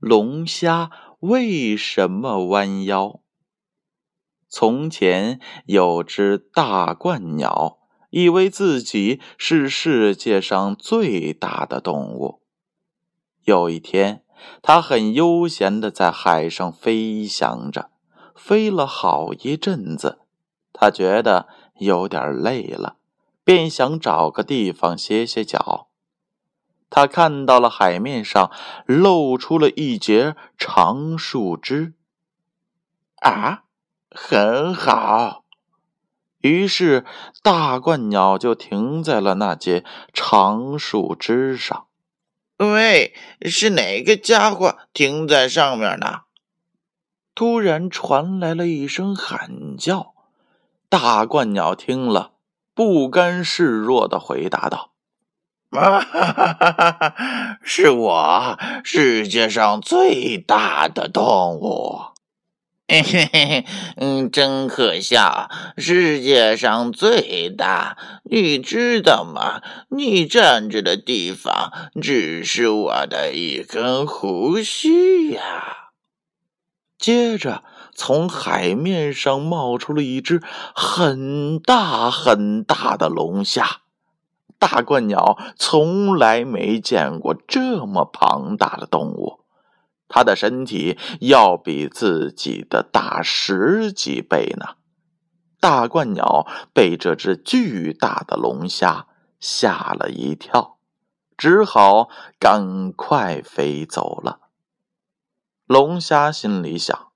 龙虾为什么弯腰》。从前有只大鹳鸟，以为自己是世界上最大的动物。有一天，它很悠闲的在海上飞翔着，飞了好一阵子，它觉得有点累了。便想找个地方歇歇脚。他看到了海面上露出了一截长树枝，啊，很好。于是大冠鸟就停在了那截长树枝上。喂，是哪个家伙停在上面呢？突然传来了一声喊叫。大冠鸟听了。不甘示弱的回答道：“啊哈哈哈哈是我，世界上最大的动物。嘿嘿嘿，嗯，真可笑，世界上最大，你知道吗？你站着的地方只是我的一根胡须呀。”接着。从海面上冒出了一只很大很大的龙虾，大鹳鸟从来没见过这么庞大的动物，它的身体要比自己的大十几倍呢。大鹳鸟被这只巨大的龙虾吓了一跳，只好赶快飞走了。龙虾心里想。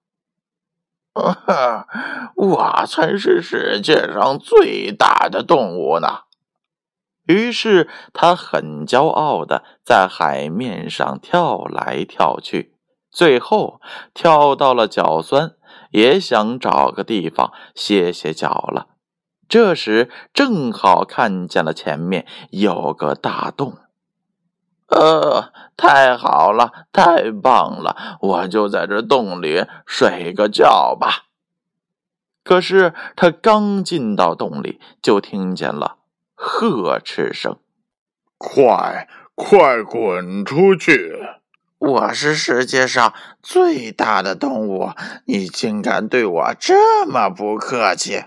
我才是世界上最大的动物呢！于是他很骄傲的在海面上跳来跳去，最后跳到了脚酸，也想找个地方歇歇脚了。这时正好看见了前面有个大洞。呃，太好了，太棒了！我就在这洞里睡个觉吧。可是他刚进到洞里，就听见了呵斥声：“快，快滚出去！我是世界上最大的动物，你竟敢对我这么不客气！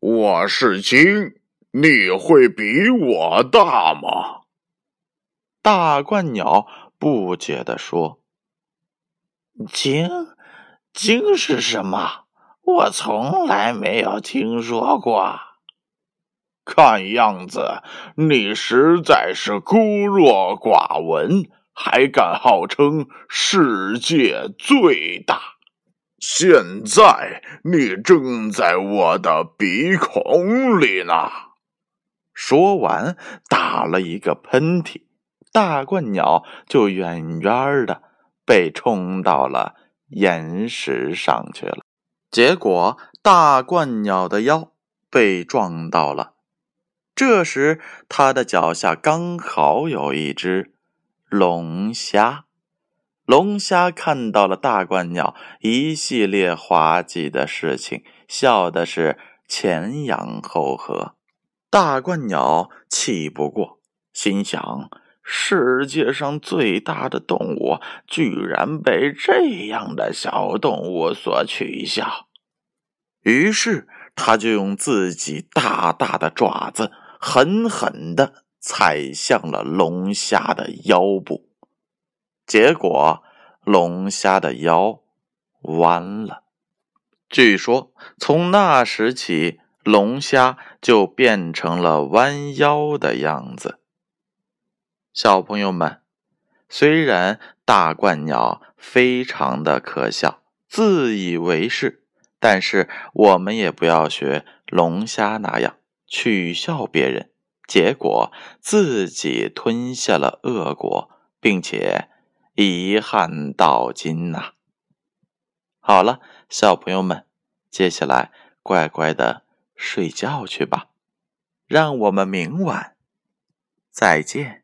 我是鲸，你会比我大吗？”大冠鸟不解地说：“鲸，鲸是什么？我从来没有听说过。看样子你实在是孤陋寡闻，还敢号称世界最大。现在你正在我的鼻孔里呢。”说完，打了一个喷嚏。大冠鸟就远远的被冲到了岩石上去了，结果大冠鸟的腰被撞到了。这时，他的脚下刚好有一只龙虾。龙虾看到了大冠鸟一系列滑稽的事情，笑的是前仰后合。大冠鸟气不过，心想。世界上最大的动物，居然被这样的小动物所取笑。于是，他就用自己大大的爪子狠狠地踩向了龙虾的腰部。结果，龙虾的腰弯了。据说，从那时起，龙虾就变成了弯腰的样子。小朋友们，虽然大冠鸟非常的可笑、自以为是，但是我们也不要学龙虾那样取笑别人，结果自己吞下了恶果，并且遗憾到今呐。好了，小朋友们，接下来乖乖的睡觉去吧，让我们明晚再见。